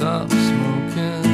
Stop smoking.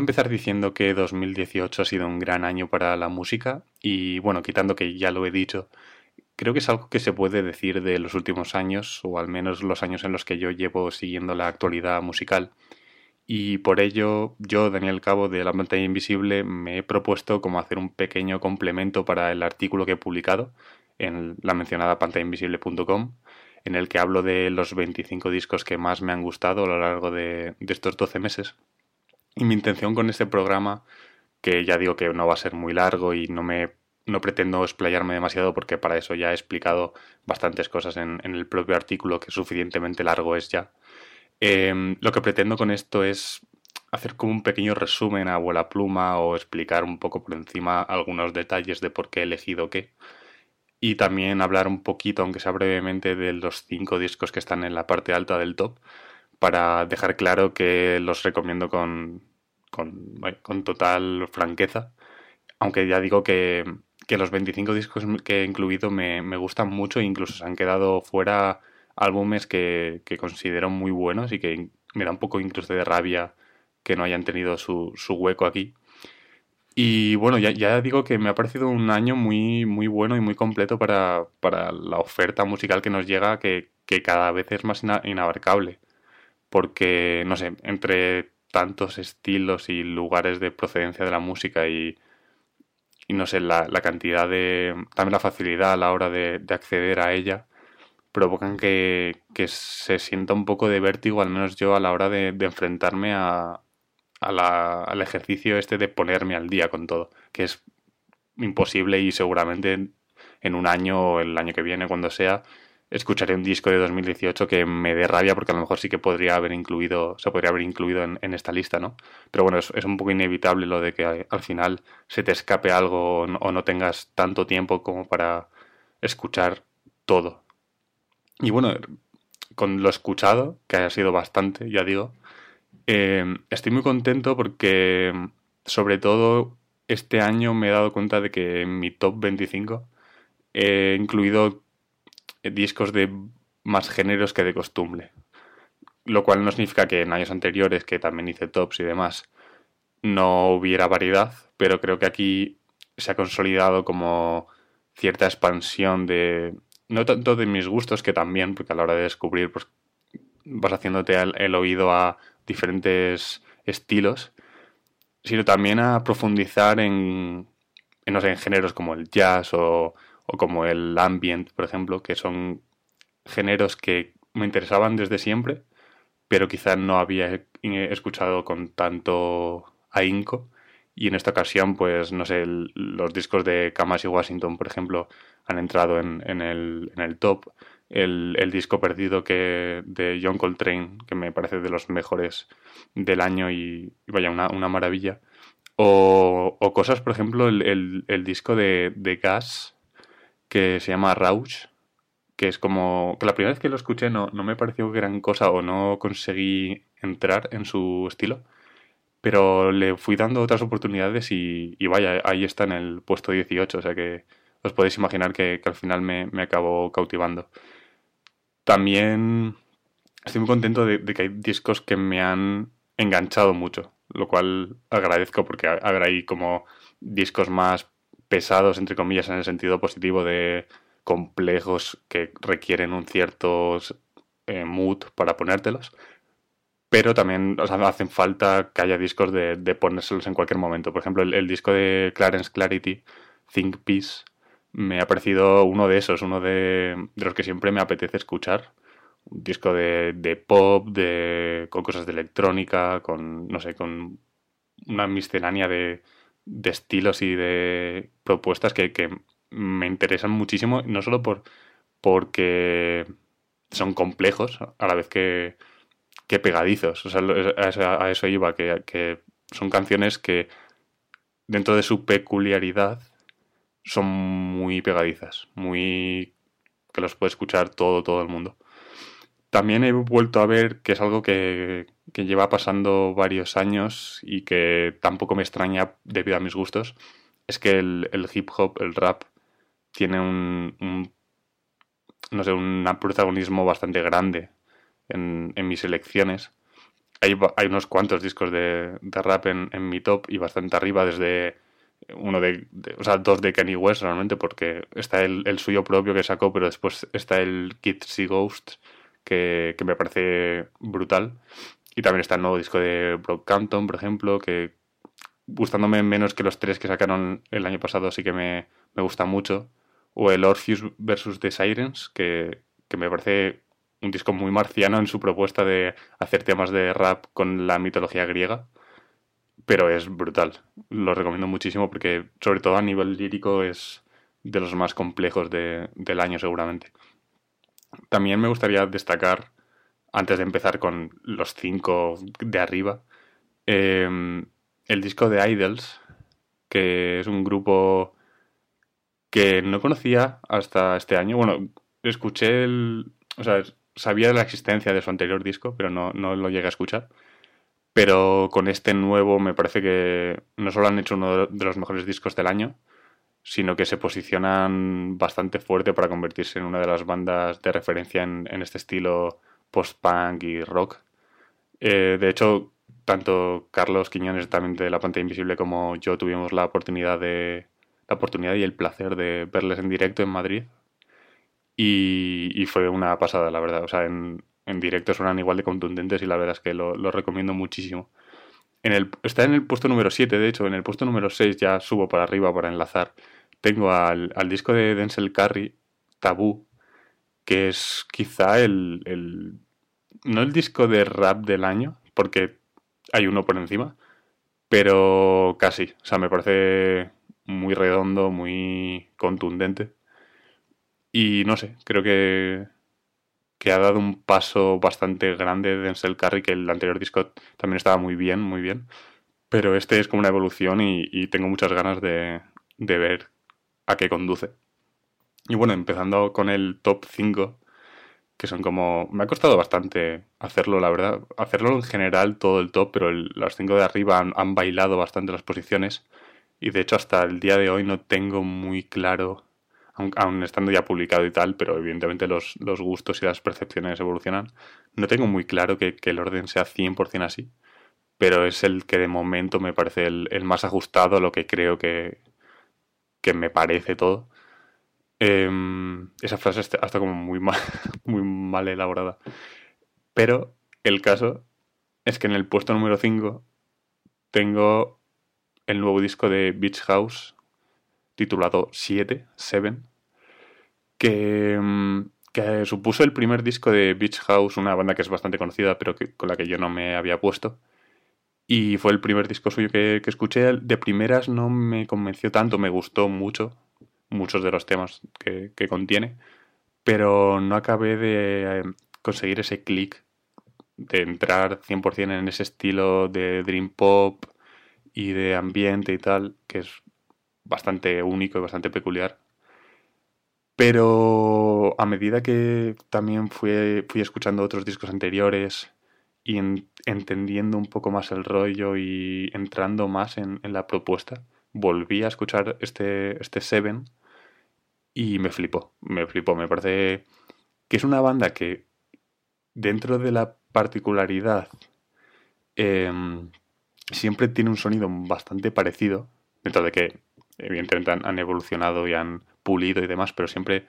Empezar diciendo que 2018 ha sido un gran año para la música y bueno, quitando que ya lo he dicho, creo que es algo que se puede decir de los últimos años o al menos los años en los que yo llevo siguiendo la actualidad musical y por ello yo, Daniel Cabo de La Pantalla Invisible, me he propuesto como hacer un pequeño complemento para el artículo que he publicado en la mencionada pantallainvisible.com en el que hablo de los 25 discos que más me han gustado a lo largo de, de estos 12 meses. Y mi intención con este programa, que ya digo que no va a ser muy largo y no me no pretendo explayarme demasiado porque para eso ya he explicado bastantes cosas en, en el propio artículo que suficientemente largo es ya. Eh, lo que pretendo con esto es hacer como un pequeño resumen a abuela pluma o explicar un poco por encima algunos detalles de por qué he elegido qué. Y también hablar un poquito, aunque sea brevemente, de los cinco discos que están en la parte alta del top, para dejar claro que los recomiendo con, con, con total franqueza. Aunque ya digo que, que, los 25 discos que he incluido me, me, gustan mucho e incluso se han quedado fuera álbumes que, que, considero muy buenos y que me da un poco incluso de rabia que no hayan tenido su, su hueco aquí. Y bueno, ya, ya, digo que me ha parecido un año muy, muy bueno y muy completo para, para la oferta musical que nos llega, que, que cada vez es más inabarcable. Porque, no sé, entre tantos estilos y lugares de procedencia de la música y, no sé, la, la, cantidad de... también la facilidad a la hora de, de acceder a ella, provocan que, se sienta un poco de vértigo, al menos yo, a la hora de, enfrentarme a, al ejercicio este de ponerme al día con todo, que es imposible y seguramente en un año o el año que viene, cuando sea, escucharé un disco de 2018 que me dé rabia porque a lo mejor sí que podría haber incluido, se podría haber incluido en, esta lista, ¿no? Pero bueno, es, un poco inevitable lo de que al final se te escape algo o no, o no tengas tanto tiempo como para escuchar todo. Y bueno, con lo escuchado, que ha sido bastante, ya digo, eh, estoy muy contento porque sobre todo este año me he dado cuenta de que en mi top 25 he incluido discos de más géneros que de costumbre. Lo cual no significa que en años anteriores, que también hice tops y demás, no hubiera variedad, pero creo que aquí se ha consolidado como cierta expansión de, no tanto de mis gustos, que también, porque a la hora de descubrir, pues vas haciéndote el, el oído a diferentes estilos, sino también a profundizar en, en, no sé, en géneros como el jazz o, o como el ambient, por ejemplo, que son géneros que me interesaban desde siempre, pero quizás no había escuchado con tanto ahínco. Y en esta ocasión, pues, no sé, los discos de Kamasi Washington, por ejemplo, han entrado en, en, el, en el top. El, el, disco perdido que de John Coltrane, que me parece de los mejores del año y, vaya, una, una maravilla. O, o, cosas, por ejemplo, el, el disco de, de Gas, que se llama Rausch, que es como que la primera vez que lo escuché no, no me pareció gran cosa o no conseguí entrar en su estilo, pero le fui dando otras oportunidades y, vaya, ahí está en el puesto 18, o sea que os podéis imaginar que, al final me, me, acabó cautivando. También estoy muy contento de, que hay discos que me han enganchado mucho, lo cual agradezco porque habrá ahí como discos más pesados, entre comillas, en el sentido positivo de complejos que requieren un cierto eh, mood para ponértelos. Pero también hacen falta que haya discos de, de ponérselos en cualquier momento. Por ejemplo, el, disco de Clarence Clarity, Think Peace, me ha parecido uno de esos, uno de, de los que siempre me apetece escuchar. Un disco de, de pop, de, con cosas de electrónica, con, no sé, con una miscelánea de, de estilos y de propuestas que, que, me interesan muchísimo, no solo por porque son complejos, a la vez que, que pegadizos. O sea, a eso, iba, que, que son canciones que dentro de su peculiaridad son muy pegadizas, muy que los puede escuchar todo, todo el mundo. También he vuelto a ver que es algo que, que lleva pasando varios años y que tampoco me extraña debido a mis gustos, es que el, el hip hop, el rap, tiene un, no sé, un protagonismo bastante grande en, en mis elecciones. Hay, hay, unos cuantos discos de, de rap en, en, mi top y bastante arriba, desde uno de, o sea, dos de Kanye West realmente, porque está el, el, suyo propio que sacó, pero después está el Kids See Ghosts, que, que me parece brutal. Y también está el nuevo disco de Brockhampton, por ejemplo, que gustándome menos que los tres que sacaron el año pasado, sí que me, me gusta mucho. O el Orpheus vs. The Sirens, que, que me parece un disco muy marciano en su propuesta de hacer temas de rap con la mitología griega. Pero es brutal. Lo recomiendo muchísimo porque, sobre todo a nivel lírico, es de los más complejos de, del año seguramente. También me gustaría destacar antes de empezar con los cinco de arriba, em, el disco de Idols, que es un grupo que no conocía hasta este año. Bueno, escuché el... O sea, sabía de la existencia de su anterior disco, pero no, no lo llegué a escuchar. Pero con este nuevo me parece que no solo han hecho uno de los mejores discos del año, sino que se posicionan bastante fuerte para convertirse en una de las bandas de referencia en, en este estilo post-punk y rock. Eh, de hecho, tanto Carlos Quiñones también de La Pantalla Invisible como yo tuvimos la oportunidad de la oportunidad y el placer de verles en directo en Madrid y, fue una pasada, la verdad. O sea, en, en, directo suenan igual de contundentes y la verdad es que lo, recomiendo muchísimo. En el, está en el puesto número 7, de hecho, en el puesto número 6 ya subo para arriba para enlazar. Tengo al, al disco de Denzel Curry, Tabú, que es quizá el, el, no el disco de rap del año, porque hay uno por encima, pero casi. O sea, me parece muy redondo, muy contundente. Y no sé, creo que, que ha dado un paso bastante grande de Denzel Curry, que el anterior disco también estaba muy bien, muy bien. Pero este es como una evolución y, y tengo muchas ganas de, de ver a qué conduce. Y bueno, empezando con el top 5, que son como... Me ha costado bastante hacerlo, la verdad. Hacerlo en general, todo el top, pero el, las 5 de arriba han, bailado bastante las posiciones. Y de hecho hasta el día de hoy no tengo muy claro, aun, estando ya publicado y tal, pero evidentemente los, los, gustos y las percepciones evolucionan, no tengo muy claro que, que el orden sea 100% así. Pero es el que de momento me parece el, el más ajustado a lo que creo que, que me parece todo. Eh, esa frase está, está como muy mal, muy mal elaborada. Pero el caso es que en el puesto número 5 tengo el nuevo disco de Beach House titulado 7, 7, que, em, que supuso el primer disco de Beach House, una banda que es bastante conocida, pero que, con la que yo no me había puesto. Y fue el primer disco suyo que, que escuché. De primeras no me convenció tanto, me gustó mucho, muchos de los temas que, que contiene, pero no acabé de eh, conseguir ese clic de entrar 100% en ese estilo de dream pop y de ambiente y tal, que es bastante único y bastante peculiar. Pero a medida que también fui, fui escuchando otros discos anteriores y entendiendo un poco más el rollo y entrando más en, la propuesta, volví a escuchar este, este Seven y me flipó, me flipó, me parece que es una banda que dentro de la particularidad em, siempre tiene un sonido bastante parecido, dentro de que evidentemente han, evolucionado y han pulido y demás, pero siempre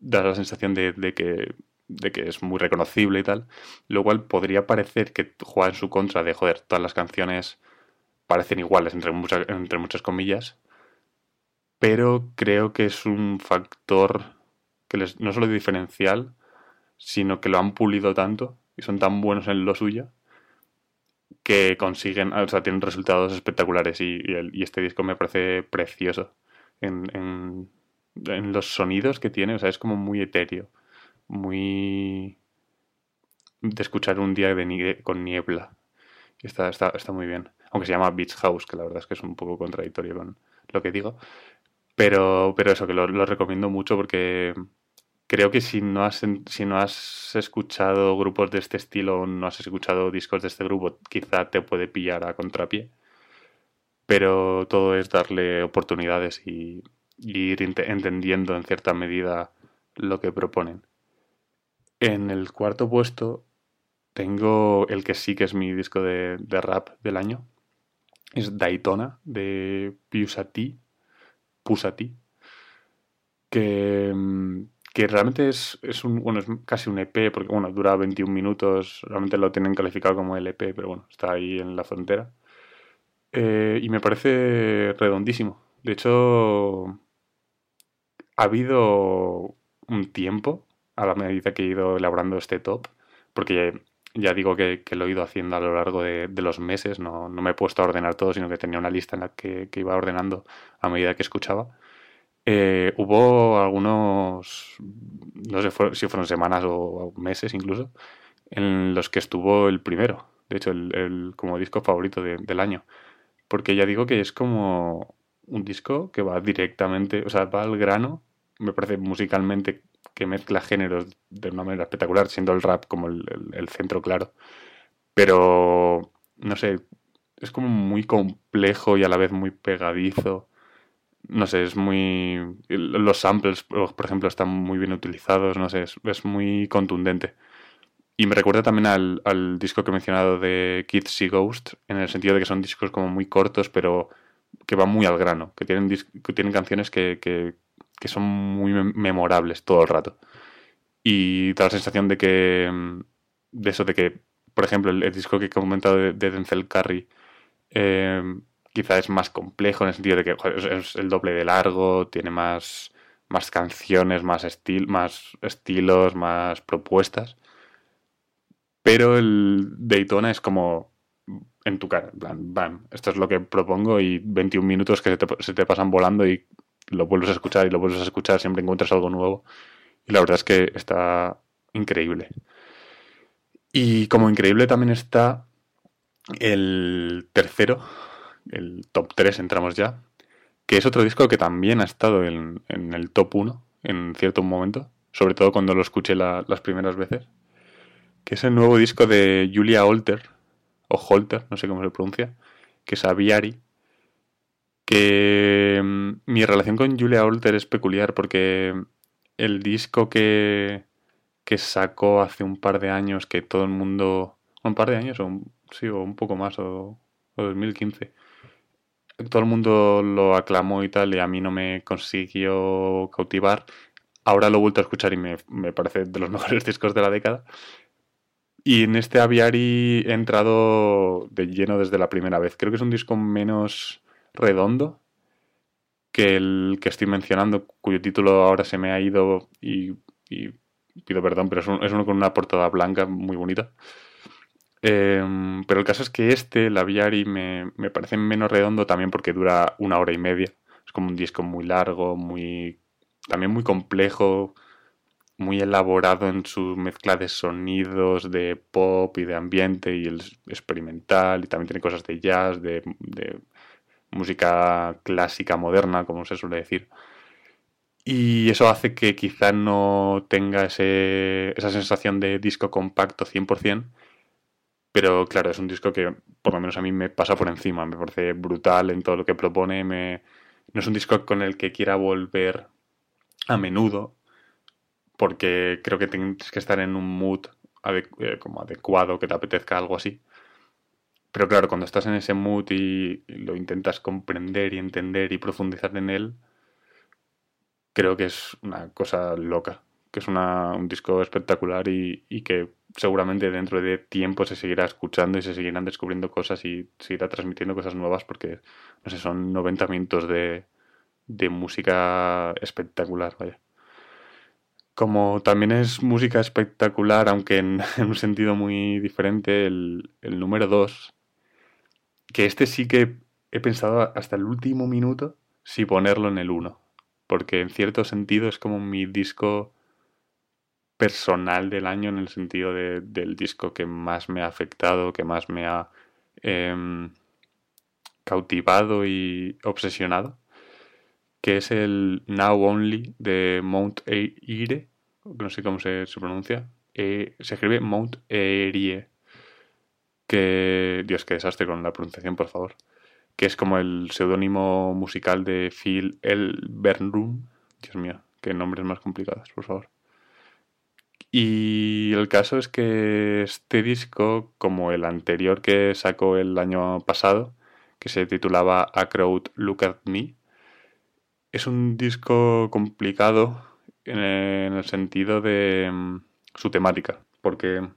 da la sensación de, que, de que es muy reconocible y tal, lo cual podría parecer que juega en su contra de, joder, todas las canciones parecen iguales, entre entre muchas comillas, pero creo que es un factor que les, no solo diferencial, sino que lo han pulido tanto y son tan buenos en lo suyo que consiguen, o sea, tienen resultados espectaculares y, este disco me parece precioso en, en, los sonidos que tiene, o sea, es como muy etéreo, muy de escuchar un día de con niebla. Está, está, está muy bien. Aunque se llama Beach House, que la verdad es que es un poco contradictorio con lo que digo. Pero, pero eso, que lo, recomiendo mucho porque creo que si no has si no has escuchado grupos de este estilo, no has escuchado discos de este grupo, quizá te puede pillar a contrapié. Pero todo es darle oportunidades y, ir entendiendo en cierta medida lo que proponen. En el cuarto puesto tengo el que sí que es mi disco de, de rap del año. Es Daytona de Pusati. Pusati. Que mm, que realmente es, es, un, bueno, es casi un EP, porque bueno, dura 21 minutos, realmente lo tienen calificado como LP, pero bueno, está ahí en la frontera. Eh, y me parece redondísimo. De hecho, ha habido un tiempo, a la medida que he ido elaborando este top, porque ya, digo que, lo he ido haciendo a lo largo de, los meses, no, no, me he puesto a ordenar todo, sino que tenía una lista en la que, que iba ordenando a medida que escuchaba. Eh, hubo algunos, no sé si fueron semanas o meses incluso, en los que estuvo el primero, de hecho, el, como disco favorito del año. Porque ya digo que es como un disco que va directamente, o sea, va al grano, me parece musicalmente que mezcla géneros de una manera espectacular, siendo el rap como el, centro claro. Pero, no sé, es como muy complejo y a la vez muy pegadizo no sé, es muy... Los samples, por ejemplo, están muy bien utilizados, no sé, es, muy contundente. Y me recuerda también al, disco que he mencionado de Kids See Ghost, en el sentido de que son discos como muy cortos, pero que van muy al grano, que tienen, que tienen canciones que, que son muy memorables todo el rato. Y da la sensación de que... De eso, de que, por ejemplo, el, disco que he comentado de, Denzel Curry, eh, quizá es más complejo en el sentido de que es el doble de largo, tiene más, más canciones, más, estil, más estilos, más propuestas. Pero el Daytona es como en tu cara, esto es lo que propongo y 21 minutos que se te, pasan volando y lo vuelves a escuchar y lo vuelves a escuchar, siempre encuentras algo nuevo. Y la verdad es que está increíble. Y como increíble también está el tercero, el top 3 entramos ya, que es otro disco que también ha estado en, el top 1 en cierto momento, sobre todo cuando lo escuché las primeras veces, que es el nuevo disco de Julia Holter, o Holter, no sé cómo se pronuncia, que es Aviari, que mm, mi relación con Julia Holter es peculiar porque el disco que, que sacó hace un par de años, que todo el mundo, un par de años, o sí, o un poco más, o, o 2015, todo el mundo lo aclamó y tal, y a mí no me consiguió cautivar. Ahora lo he vuelto a escuchar y me, parece de los mejores discos de la década. Y en este Aviari he entrado de lleno desde la primera vez. Creo que es un disco menos redondo que el que estoy mencionando, cuyo título ahora se me ha ido y, pido perdón, pero es, es uno con una portada blanca muy bonita. Em, pero el caso es que este, la Viari, me, me parece menos redondo también porque dura una hora y media. Es como un disco muy largo, muy también muy complejo, muy elaborado en su mezcla de sonidos, de pop y de ambiente y el experimental, y también tiene cosas de jazz, de, de música clásica moderna, como se suele decir. Y eso hace que quizá no tenga ese, esa sensación de disco compacto 100%, Pero claro, es un disco que por lo menos a mí me pasa por encima, me parece brutal en todo lo que propone, no es un disco con el que quiera volver a menudo, porque creo que tienes que estar en un mood eh, como adecuado, que te apetezca algo así. Pero claro, cuando estás en ese mood y lo intentas comprender y entender y profundizar en él, creo que es una cosa loca, que es un disco espectacular y, que seguramente dentro de tiempo se seguirá escuchando y se seguirán descubriendo cosas y se irá transmitiendo cosas nuevas porque, no sé, son 90 minutos de, de música espectacular, vaya. Como también es música espectacular, aunque en, un sentido muy diferente, el, el número 2, que este sí que he pensado hasta el último minuto si ponerlo en el 1, porque en cierto sentido es como mi disco personal del año en el sentido de, del disco que más me ha afectado, que más me ha em, cautivado y obsesionado, que es el Now Only de Mount Eire, no sé cómo se, pronuncia, eh, se escribe Mount Erie, que, Dios, qué desastre con la pronunciación, por favor, que es como el seudónimo musical de Phil El Bernrum, Dios mío, qué nombres más complicados, por favor. Y el caso es que este disco, como el anterior que sacó el año pasado, que se titulaba A Crowd Look at Me, es un disco complicado en el sentido de mm, su temática, porque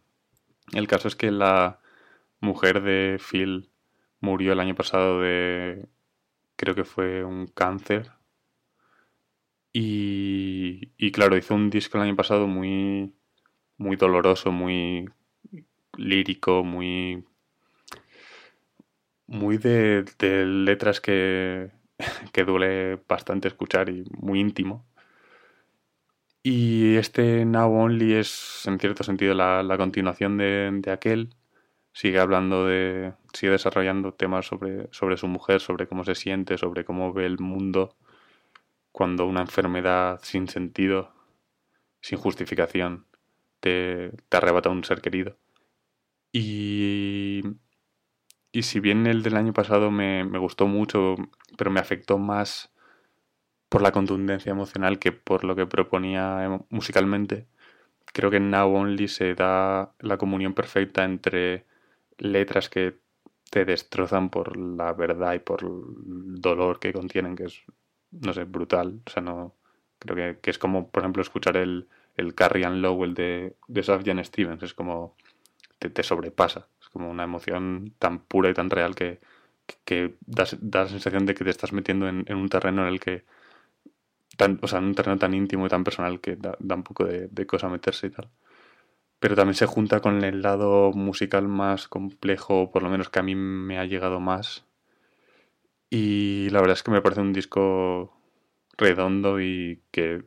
el caso es que la mujer de Phil murió el año pasado de, creo que fue un cáncer. Y, y claro, hizo un disco el año pasado muy muy doloroso, muy lírico, muy muy de, letras que, que duele bastante escuchar y muy íntimo. Y este Now Only es, en cierto sentido, la, continuación de, aquel. Sigue hablando de. sigue desarrollando temas sobre, sobre su mujer, sobre cómo se siente, sobre cómo ve el mundo cuando una enfermedad sin sentido, sin justificación, te, arrebata un ser querido. Y, y si bien el del año pasado me, gustó mucho, pero me afectó más por la contundencia emocional que por lo que proponía musicalmente, creo que en Now Only se da la comunión perfecta entre letras que te destrozan por la verdad y por el dolor que contienen, que es, no sé, brutal. O sea, no. Creo que, que es como, por ejemplo, escuchar el, el Carrie and Lowell de, de Sufjan Stevens. Es como. Te, sobrepasa. Es como una emoción tan pura y tan real que, que, da, la sensación de que te estás metiendo en, un terreno en el que. Tan, o sea, en un terreno tan íntimo y tan personal que da, un poco de cosa meterse y tal. Pero también se junta con el lado musical más complejo, por lo menos que a mí me ha llegado más. Y la verdad es que me parece un disco redondo y que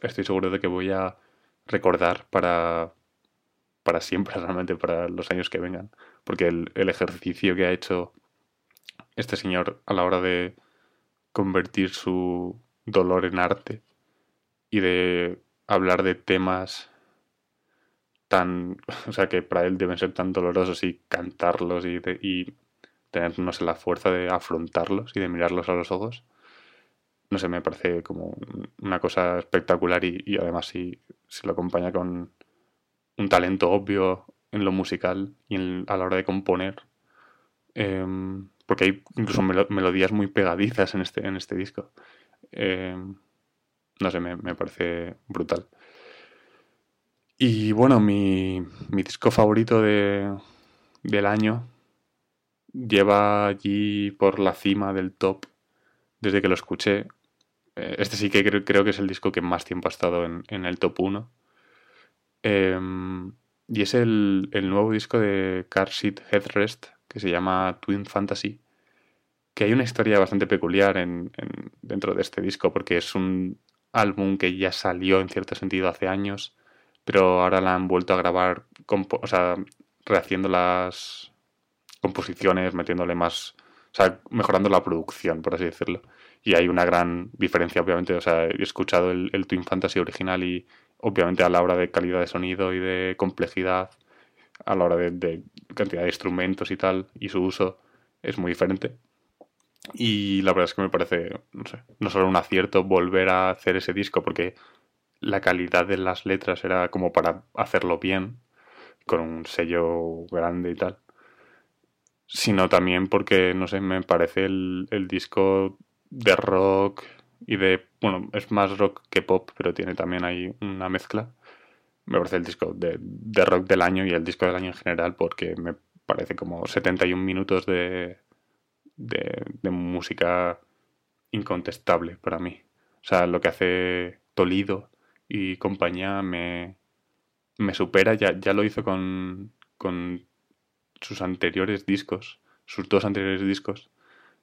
estoy seguro de que voy a recordar para, para siempre, realmente, para los años que vengan. Porque el, el ejercicio que ha hecho este señor a la hora de convertir su dolor en arte y de hablar de temas tan, o sea, que para él deben ser tan dolorosos y cantarlos y, y tener, la fuerza de afrontarlos y de mirarlos a los ojos, no sé, me parece como una cosa espectacular y, además si, se lo acompaña con un talento obvio en lo musical y a la hora de componer. Em, porque hay incluso melodías muy pegadizas en este, en este disco. Em, no sé, me, parece brutal. Y bueno, mi, mi disco favorito de, del año lleva allí por la cima del top desde que lo escuché. Eh, este sí que creo, que es el disco que más tiempo ha estado en, el top 1. Em, y es el, nuevo disco de Car Seat Headrest, que se llama Twin Fantasy. Que hay una historia bastante peculiar en, dentro de este disco, porque es un álbum que ya salió en cierto sentido hace años, pero ahora la han vuelto a grabar, o sea, rehaciendo las composiciones, metiéndole más, o sea, mejorando la producción, por así decirlo y hay una gran diferencia, obviamente. O sea, he escuchado el, Twin Fantasy original y obviamente a la hora de calidad de sonido y de complejidad a la hora de, de cantidad de instrumentos y tal, y su uso es muy diferente. Y la verdad es que me parece, no sé, no solo un acierto volver a hacer ese disco, porque la calidad de las letras era como para hacerlo bien, con un sello grande y tal, sino también porque, no sé, me parece el, el disco de rock y de, bueno, es más rock que pop, pero tiene también ahí una mezcla. Me parece el disco de, de rock del año y el disco del año en general porque me parece como 71 minutos de, de, de música incontestable para mí. O sea, lo que hace Tolido y compañía me, me supera, ya, ya lo hizo con, con sus anteriores discos, sus dos anteriores discos,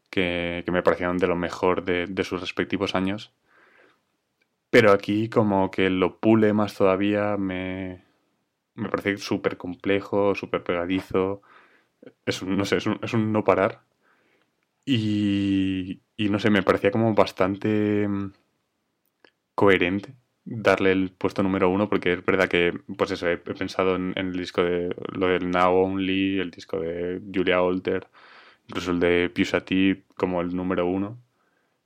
que, que me parecieron de lo mejor de, de, sus respectivos años. Pero aquí como que lo pule más todavía, me, me parece súper complejo, súper pegadizo. Es un, no sé, es es un no parar. Y, y, no sé, me parecía como bastante mm, coherente darle el pueto número uno porque es verdad que pues eso he, pensado en, el disco de lo del Now Only el disco de Julia Alter incluso el de Pusha T como el número uno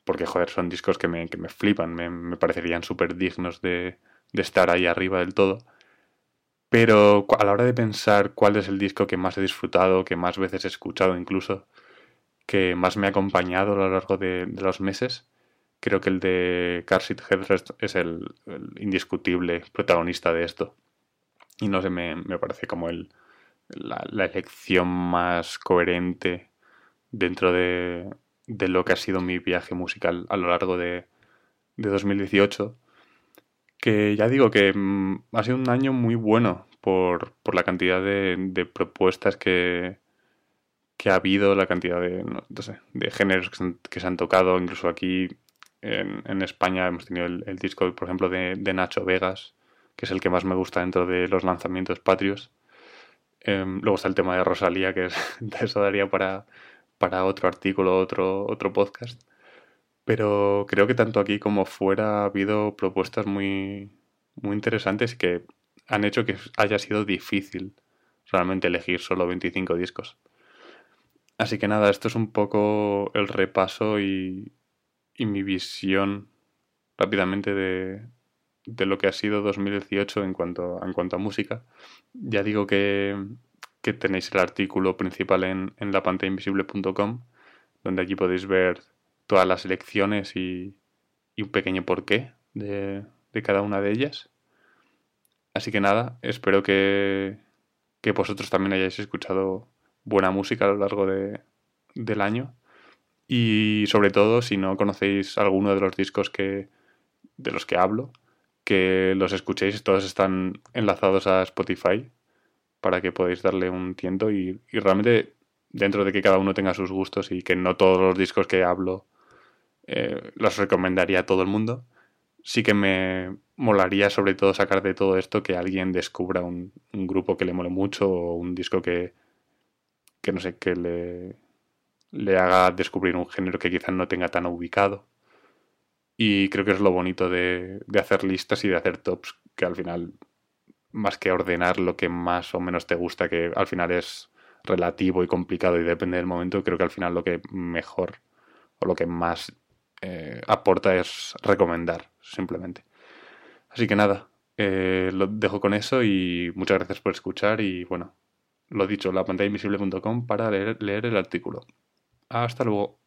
porque joder son discos que me, que me flipan me, me parecerían súper dignos de, de estar ahí arriba del todo. Pero a la hora de pensar cuál es el disco que más he disfrutado que más veces he escuchado incluso que más me ha acompañado a lo largo de los meses creo que el de Car Seat Headrest es el, indiscutible protagonista de esto. Y no sé, me, me parece como el, la, elección más coherente dentro de, de, lo que ha sido mi viaje musical a lo largo de, de 2018. Que ya digo que mm, ha sido un año muy bueno por, por la cantidad de, propuestas que, que ha habido, la cantidad de, no, sé, de géneros que se han tocado, incluso aquí en, España hemos tenido el, disco, por ejemplo, de, Nacho Vegas, que es el que más me gusta dentro de los lanzamientos patrios. Eh, luego está el tema de Rosalía, que es, eso daría para, para otro artículo, otro, otro podcast. Pero creo que tanto aquí como fuera ha habido propuestas muy, muy interesantes que han hecho que haya sido difícil realmente elegir solo 25 discos. Así que nada, esto es un poco el repaso y, y mi visión rápidamente de, de, lo que ha sido 2018 en cuanto, en cuanto a música. Ya digo que, que tenéis el artículo principal en, en lapantallainvisible.com, donde allí podéis ver todas las elecciones y, y un pequeño porqué de, de, cada una de ellas. Así que nada, espero que, que vosotros también hayáis escuchado buena música a lo largo de, del año y sobre todo, si no conocéis alguno de los discos que, de los que hablo, que los escuchéis, todos están enlazados a Spotify para que podáis darle un tiento y, y realmente dentro de que cada uno tenga sus gustos y que no todos los discos que hablo eh, los recomendaría a todo el mundo, sí que me molaría sobre todo sacar de todo esto que alguien descubra un, un grupo que le mole mucho o un disco que, que no sé, que le, le haga descubrir un género que quizás no tenga tan ubicado. Y creo que es lo bonito de, de, hacer listas y de hacer tops, que al final, más que ordenar lo que más o menos te gusta, que al final es relativo y complicado y depende del momento, creo que al final lo que mejor o lo que más eh, aporta es recomendar, simplemente. Así que nada, eh, lo dejo con eso y muchas gracias por escuchar y bueno, lo dicho, la pantalla invisible.com para leer, leer el artículo. Hasta luego.